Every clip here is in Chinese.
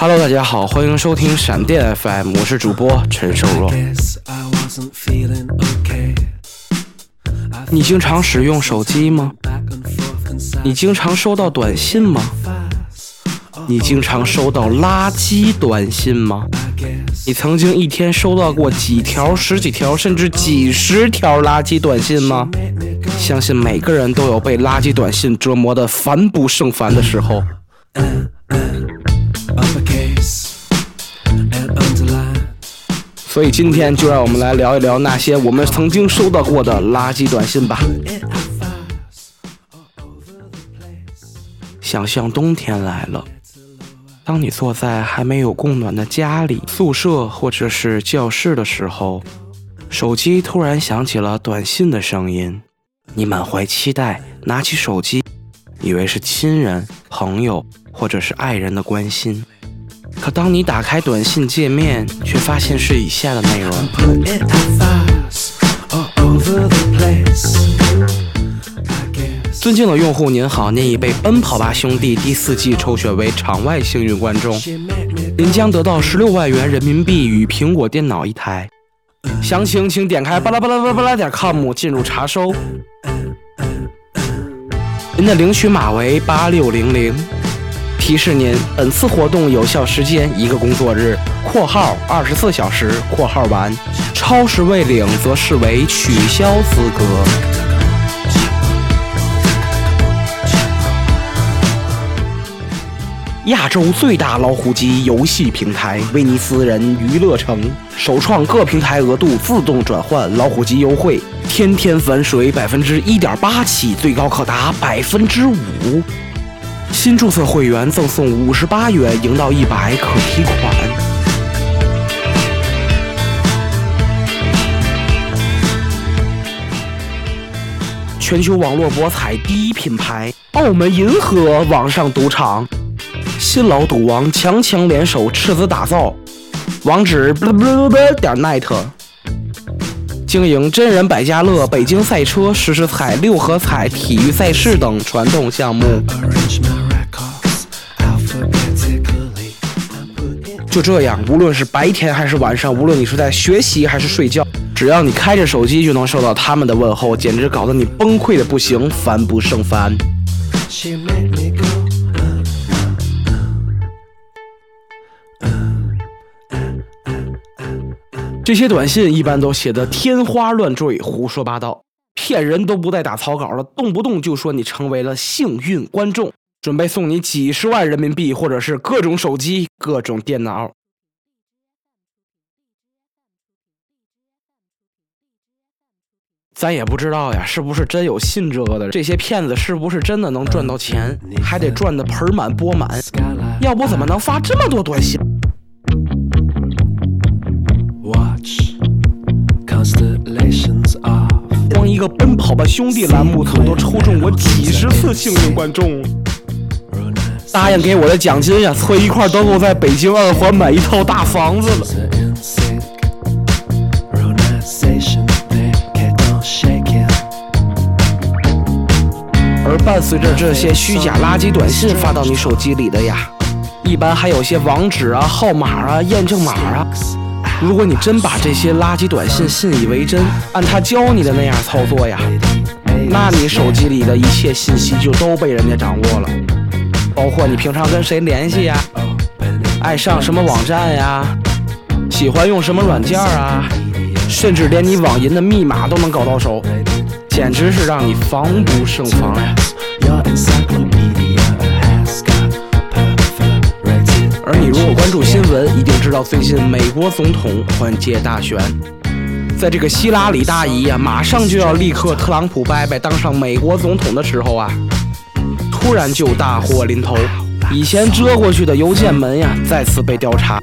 Hello，大家好，欢迎收听闪电 FM，我是主播陈瘦弱。你经常使用手机吗？你经常收到短信吗？你经常收到垃圾短信吗？你曾经一天收到过几条、十几条，甚至几十条垃圾短信吗？相信每个人都有被垃圾短信折磨得烦不胜烦的时候。所以今天就让我们来聊一聊那些我们曾经收到过的垃圾短信吧。想象冬天来了，当你坐在还没有供暖的家里、宿舍或者是教室的时候，手机突然响起了短信的声音，你满怀期待拿起手机，以为是亲人、朋友或者是爱人的关心。可当你打开短信界面，却发现是以下的内容。尊敬的用户您好，您已被《奔跑吧兄弟》第四季抽选为场外幸运观众，您将得到十六万元人民币与苹果电脑一台。详情请点开巴拉巴拉巴拉巴拉点 com 进入查收。您的领取码为八六零零。提示您，本次活动有效时间一个工作日（括号二十四小时）（括号完）。超时未领则视为取消资格。亚洲最大老虎机游戏平台——威尼斯人娱乐城，首创各平台额度自动转换老虎机优惠，天天返水百分之一点八起，最高可达百分之五。新注册会员赠送五十八元，赢到一百可提款。全球网络博彩第一品牌澳门银河网上赌场，新老赌王强强联手斥资打造，网址点 net，经营真人百家乐、北京赛车、时时彩、六合彩、体育赛事等传统项目。就这样，无论是白天还是晚上，无论你是在学习还是睡觉，只要你开着手机，就能收到他们的问候，简直搞得你崩溃的不行，烦不胜烦。这些短信一般都写的天花乱坠、胡说八道，骗人都不带打草稿的，动不动就说你成为了幸运观众。准备送你几十万人民币，或者是各种手机、各种电脑。咱也不知道呀，是不是真有信这个的？这些骗子是不是真的能赚到钱？还得赚的盆满钵满，要不怎么能发这么多短信？个奔跑吧兄弟栏目，都抽中我几十次幸运观众。答应给我的奖金呀，凑一块都够在北京二环买一套大房子了。而伴随着这些虚假垃圾短信发到你手机里的呀，一般还有些网址啊、号码啊、验证码啊。如果你真把这些垃圾短信信以为真，按他教你的那样操作呀，那你手机里的一切信息就都被人家掌握了。包括你平常跟谁联系呀，爱上什么网站呀，喜欢用什么软件啊，甚至连你网银的密码都能搞到手，简直是让你防不胜防呀。你如果关注新闻，一定知道最近美国总统换届大选，在这个希拉里大姨呀马上就要立刻特朗普伯伯当上美国总统的时候啊。突然就大祸临头，以前遮过去的邮件门呀，再次被调查。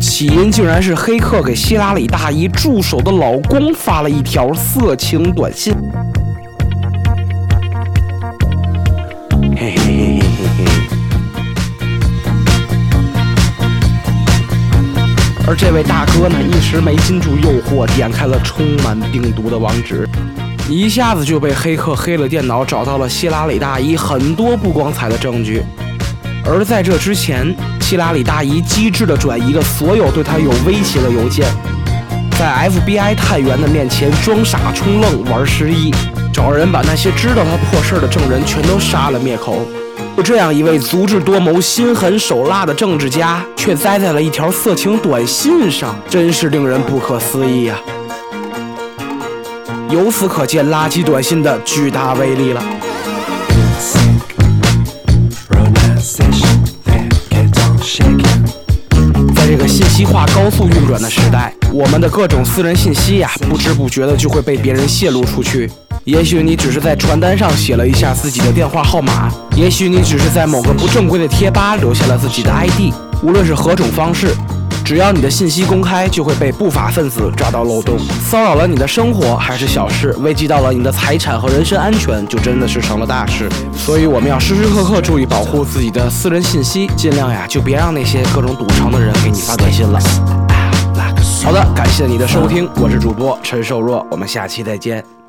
起因竟然是黑客给希拉里大姨助手的老公发了一条色情短信。嘿嘿嘿而这位大哥呢，一时没禁住诱惑，点开了充满病毒的网址。一下子就被黑客黑了电脑，找到了希拉里大姨很多不光彩的证据。而在这之前，希拉里大姨机智地转移了所有对她有威胁的邮件，在 FBI 探员的面前装傻充愣玩失忆，找人把那些知道她破事的证人全都杀了灭口。就这样一位足智多谋、心狠手辣的政治家，却栽在了一条色情短信上，真是令人不可思议呀！由此可见，垃圾短信的巨大威力了。在这个信息化高速运转的时代，我们的各种私人信息呀，不知不觉的就会被别人泄露出去。也许你只是在传单上写了一下自己的电话号码，也许你只是在某个不正规的贴吧留下了自己的 ID。无论是何种方式，只要你的信息公开，就会被不法分子抓到漏洞，骚扰了你的生活还是小事，危及到了你的财产和人身安全，就真的是成了大事。所以我们要时时刻刻注意保护自己的私人信息，尽量呀就别让那些各种赌城的人给你发短信了。好的，感谢你的收听，我是主播陈瘦弱，我们下期再见。